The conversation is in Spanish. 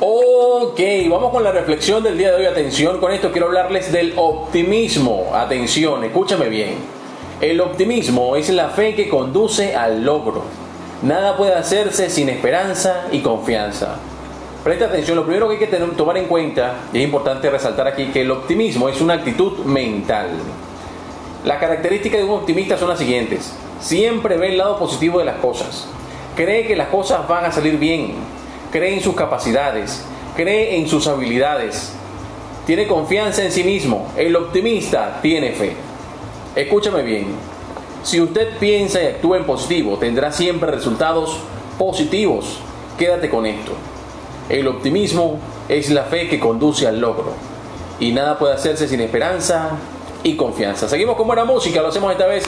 Ok, vamos con la reflexión del día de hoy. Atención, con esto quiero hablarles del optimismo. Atención, escúchame bien. El optimismo es la fe que conduce al logro. Nada puede hacerse sin esperanza y confianza. Presta atención, lo primero que hay que tener, tomar en cuenta, y es importante resaltar aquí, que el optimismo es una actitud mental. Las características de un optimista son las siguientes. Siempre ve el lado positivo de las cosas. Cree que las cosas van a salir bien. Cree en sus capacidades. Cree en sus habilidades. Tiene confianza en sí mismo. El optimista tiene fe. Escúchame bien. Si usted piensa y actúa en positivo, tendrá siempre resultados positivos. Quédate con esto. El optimismo es la fe que conduce al logro. Y nada puede hacerse sin esperanza y confianza. Seguimos con buena música, lo hacemos esta vez